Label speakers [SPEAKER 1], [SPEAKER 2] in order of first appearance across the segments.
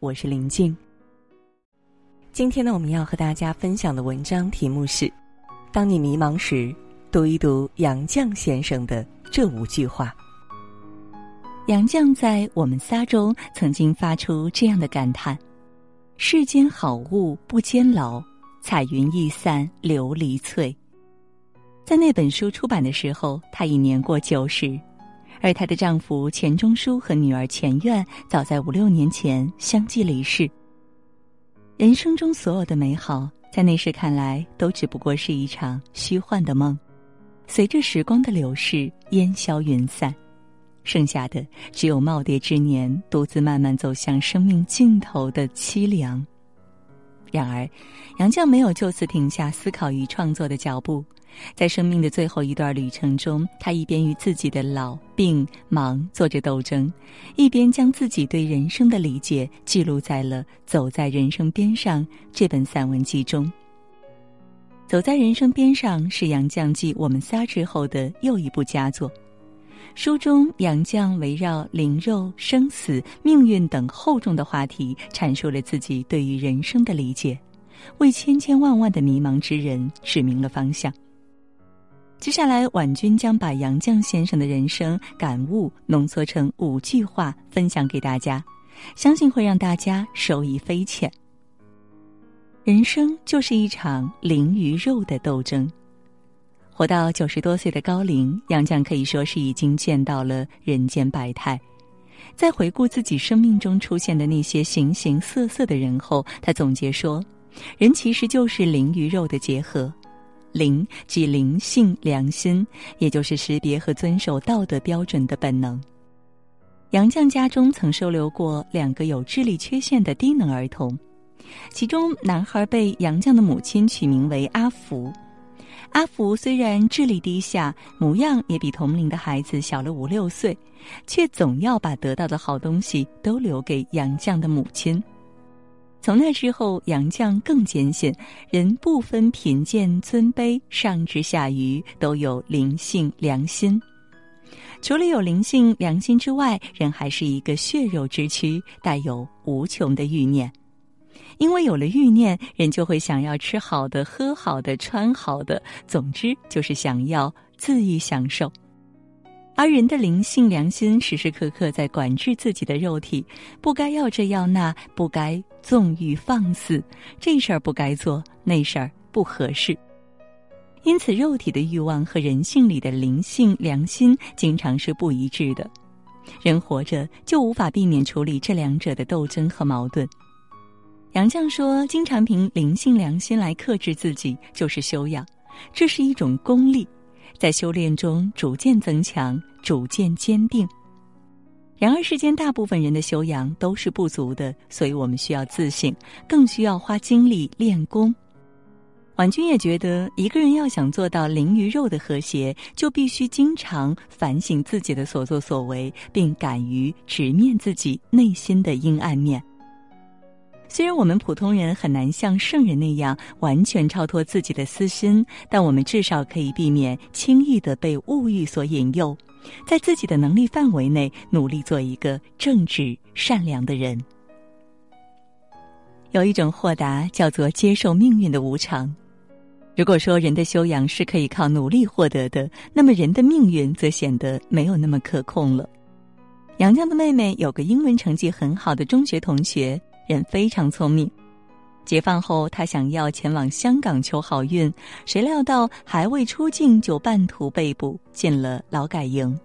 [SPEAKER 1] 我是林静。今天呢，我们要和大家分享的文章题目是：当你迷茫时，读一读杨绛先生的这五句话。杨绛在《我们仨》中曾经发出这样的感叹：“世间好物不坚牢，彩云易散琉璃脆。”在那本书出版的时候，他已年过九十，而她的丈夫钱钟书和女儿钱苑早在五六年前相继离世。人生中所有的美好，在那时看来，都只不过是一场虚幻的梦，随着时光的流逝，烟消云散。剩下的只有耄耋之年独自慢慢走向生命尽头的凄凉。然而，杨绛没有就此停下思考与创作的脚步，在生命的最后一段旅程中，他一边与自己的老病忙做着斗争，一边将自己对人生的理解记录在了《走在人生边上》这本散文集中。《走在人生边上》是杨绛继《我们仨》之后的又一部佳作。书中，杨绛围绕灵肉、生死、命运等厚重的话题，阐述了自己对于人生的理解，为千千万万的迷茫之人指明了方向。接下来，婉君将把杨绛先生的人生感悟浓缩成五句话，分享给大家，相信会让大家受益匪浅。人生就是一场灵与肉的斗争。活到九十多岁的高龄，杨绛可以说是已经见到了人间百态。在回顾自己生命中出现的那些形形色色的人后，他总结说：“人其实就是灵与肉的结合，灵即灵性、良心，也就是识别和遵守道德标准的本能。”杨绛家中曾收留过两个有智力缺陷的低能儿童，其中男孩被杨绛的母亲取名为阿福。阿福虽然智力低下，模样也比同龄的孩子小了五六岁，却总要把得到的好东西都留给杨绛的母亲。从那之后，杨绛更坚信，人不分贫贱尊卑，上至下愚，都有灵性良心。除了有灵性良心之外，人还是一个血肉之躯，带有无穷的欲念。因为有了欲念，人就会想要吃好的、喝好的、穿好的，总之就是想要恣意享受。而人的灵性良心时时刻刻在管制自己的肉体，不该要这要那，不该纵欲放肆，这事儿不该做，那事儿不合适。因此，肉体的欲望和人性里的灵性良心经常是不一致的。人活着就无法避免处理这两者的斗争和矛盾。杨绛说：“经常凭灵性良心来克制自己，就是修养，这是一种功力，在修炼中逐渐增强，逐渐坚定。然而，世间大部分人的修养都是不足的，所以我们需要自省，更需要花精力练功。”婉君也觉得，一个人要想做到灵与肉的和谐，就必须经常反省自己的所作所为，并敢于直面自己内心的阴暗面。虽然我们普通人很难像圣人那样完全超脱自己的私心，但我们至少可以避免轻易的被物欲所引诱，在自己的能力范围内努力做一个正直善良的人。有一种豁达叫做接受命运的无常。如果说人的修养是可以靠努力获得的，那么人的命运则显得没有那么可控了。杨绛的妹妹有个英文成绩很好的中学同学。人非常聪明，解放后他想要前往香港求好运，谁料到还未出境就半途被捕，进了劳改营。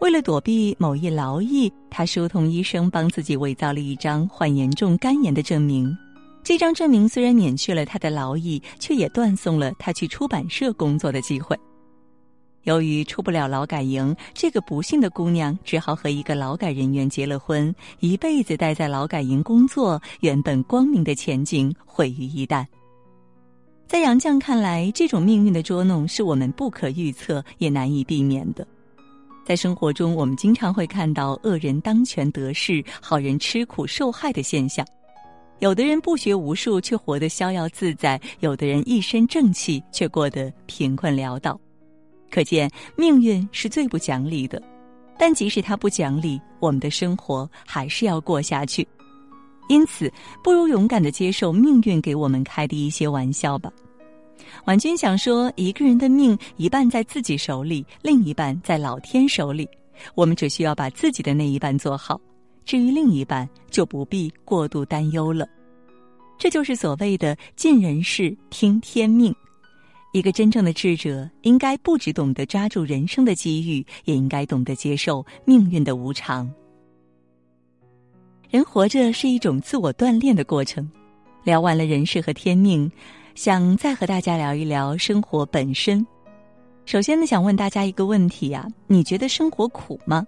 [SPEAKER 1] 为了躲避某一劳役，他疏通医生帮自己伪造了一张患严重肝炎的证明。这张证明虽然免去了他的劳役，却也断送了他去出版社工作的机会。由于出不了劳改营，这个不幸的姑娘只好和一个劳改人员结了婚，一辈子待在劳改营工作，原本光明的前景毁于一旦。在杨绛看来，这种命运的捉弄是我们不可预测也难以避免的。在生活中，我们经常会看到恶人当权得势，好人吃苦受害的现象。有的人不学无术却活得逍遥自在，有的人一身正气却过得贫困潦倒。可见命运是最不讲理的，但即使他不讲理，我们的生活还是要过下去。
[SPEAKER 2] 因此，不如勇敢的接受命运给我们开的一些玩笑吧。婉君想说，一个人的命一半在自己手里，另一半在老天手里。我们只需要把自己的那一半做好，至于另一半，就不必过度担忧了。这就是所谓的尽人事，听天命。一个真正的智者，应该不只懂得抓住人生的机遇，也应该懂得接受命运的无常。人活着是一种自我锻炼的过程。聊完了人事和天命，想再和大家聊一聊生活本身。首先呢，想问大家一个问题呀：你觉得生活苦吗？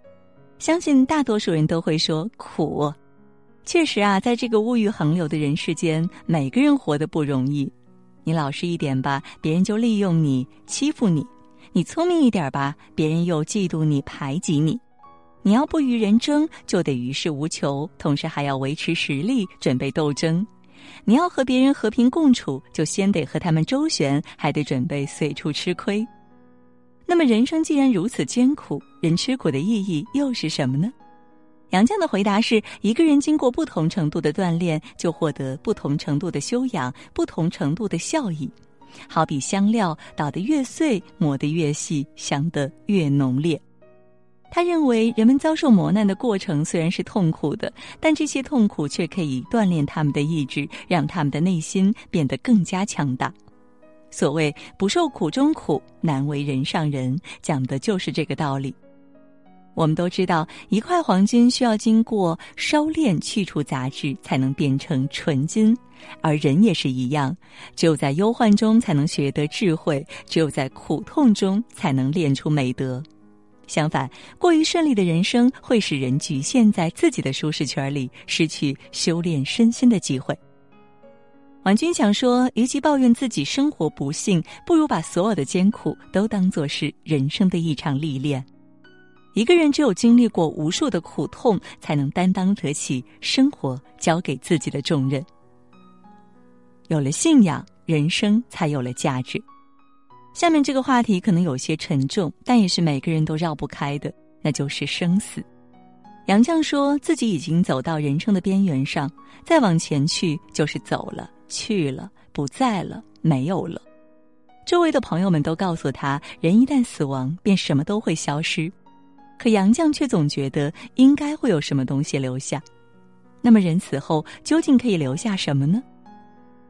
[SPEAKER 2] 相信大多数人都会说苦。确实啊，在这个物欲横流的人世间，每个人活得不容易。你老实一点吧，别人就利用你、欺负你；你聪明一点吧，别人又嫉妒你、排挤你。你要不与人争，就得与世无求，同时还要维持实力，准备斗争；你要和别人和平共处，就先得和他们周旋，还得准备随处吃亏。那么，人生既然如此艰苦，人吃苦的意义又是什么呢？杨绛的回答是：一个人经过不同程度的锻炼，就获得不同程度的修养，不同程度的效益。好比香料捣得越碎，磨得越细，香得越浓烈。他认为，人们遭受磨难的过程虽然是痛苦的，但这些痛苦却可以锻炼他们的意志，让他们的内心变得更加强大。所谓“不受苦中苦，难为人上人”，讲的就是这个道理。我们都知道，一块黄金需要经过烧炼去除杂质，才能变成纯金，而人也是一样，只有在忧患中才能学得智慧，只有在苦痛中才能练出美德。相反，过于顺利的人生会使人局限在自己的舒适圈里，失去修炼身心的机会。婉君想说，与其抱怨自己生活不幸，不如把所有的艰苦都当作是人生的一场历练。一个人只有经历过无数的苦痛，才能担当得起生活交给自己的重任。有了信仰，人生才有了价值。下面这个话题可能有些沉重，但也是每个人都绕不开的，那就是生死。杨绛说自己已经走到人生的边缘上，再往前去就是走了，去了，不在了，没有了。周围的朋友们都告诉他，人一旦死亡，便什么都会消失。可杨绛却总觉得应该会有什么东西留下。那么人死后究竟可以留下什么呢？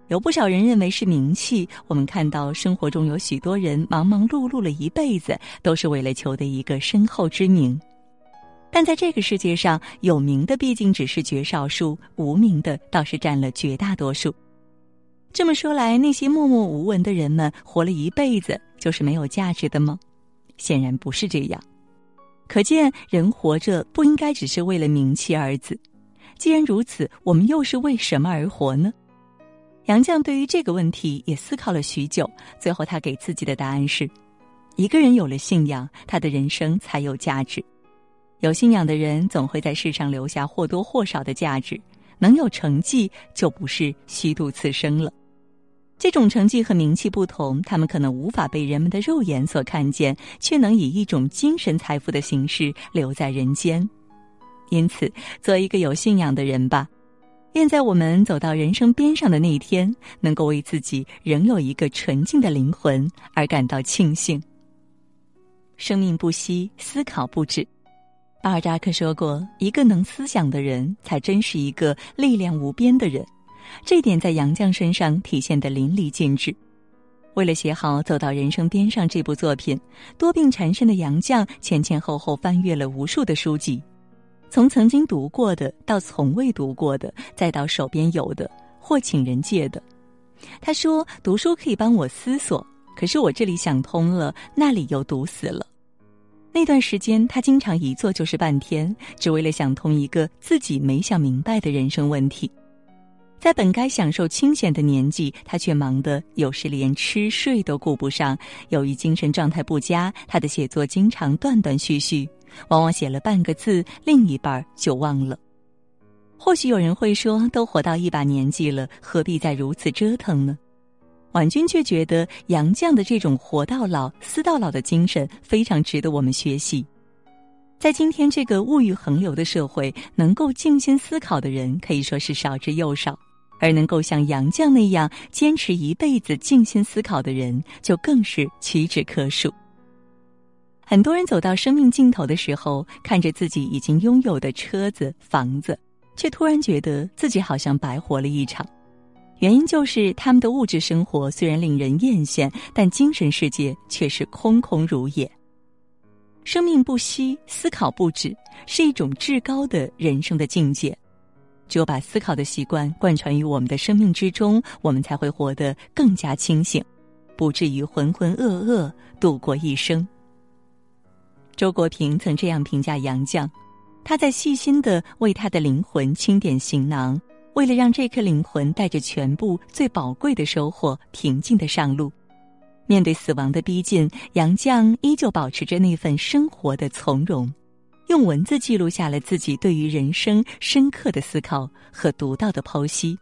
[SPEAKER 2] 有不少人认为是名气。我们看到生活中有许多人忙忙碌碌了一辈子，都是为了求得一个身后之名。但在这个世界上，有名的毕竟只是绝少数，无名的倒是占了绝大多数。这么说来，那些默默无闻的人们活了一辈子，就是没有价值的吗？显然不是这样。可见，人活着不应该只是为了名气二字。既然如此，我们又是为什么而活呢？杨绛对于这个问题也思考了许久，最后他给自己的答案是：一个人有了信仰，他的人生才有价值。有信仰的人总会在世上留下或多或少的价值，能有成绩就不是虚度此生了。这种成绩和名气不同，他们可能无法被人们的肉眼所看见，却能以一种精神财富的形式留在人间。因此，做一个有信仰的人吧。愿在我们走到人生边上的那一天，能够为自己仍有一个纯净的灵魂而感到庆幸。生命不息，思考不止。巴尔扎克说过：“一个能思想的人，才真是一个力量无边的人。”这点在杨绛身上体现得淋漓尽致。为了写好《走到人生边上》这部作品，多病缠身的杨绛前前后后翻阅了无数的书籍。从曾经读过的，到从未读过的，再到手边有的或请人借的，他说：“读书可以帮我思索，可是我这里想通了，那里又堵死了。”那段时间，他经常一坐就是半天，只为了想通一个自己没想明白的人生问题。在本该享受清闲的年纪，他却忙得有时连吃睡都顾不上。由于精神状态不佳，他的写作经常断断续续。往往写了半个字，另一半就忘了。或许有人会说，都活到一把年纪了，何必再如此折腾呢？婉君却觉得杨绛的这种活到老、思到老的精神非常值得我们学习。在今天这个物欲横流的社会，能够静心思考的人可以说是少之又少，而能够像杨绛那样坚持一辈子静心思考的人，就更是屈指可数。很多人走到生命尽头的时候，看着自己已经拥有的车子、房子，却突然觉得自己好像白活了一场。原因就是他们的物质生活虽然令人艳羡，但精神世界却是空空如也。生命不息，思考不止，是一种至高的人生的境界。只有把思考的习惯贯穿于我们的生命之中，我们才会活得更加清醒，不至于浑浑噩噩度过一生。周国平曾这样评价杨绛：他在细心的为他的灵魂清点行囊，为了让这颗灵魂带着全部最宝贵的收获，平静的上路。面对死亡的逼近，杨绛依旧保持着那份生活的从容，用文字记录下了自己对于人生深刻的思考和独到的剖析。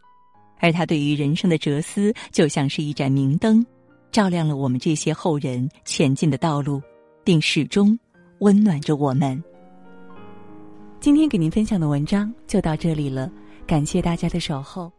[SPEAKER 2] 而他对于人生的哲思，就像是一盏明灯，照亮了我们这些后人前进的道路，并始终温暖着我们。
[SPEAKER 1] 今天给您分享的文章就到这里了，感谢大家的守候。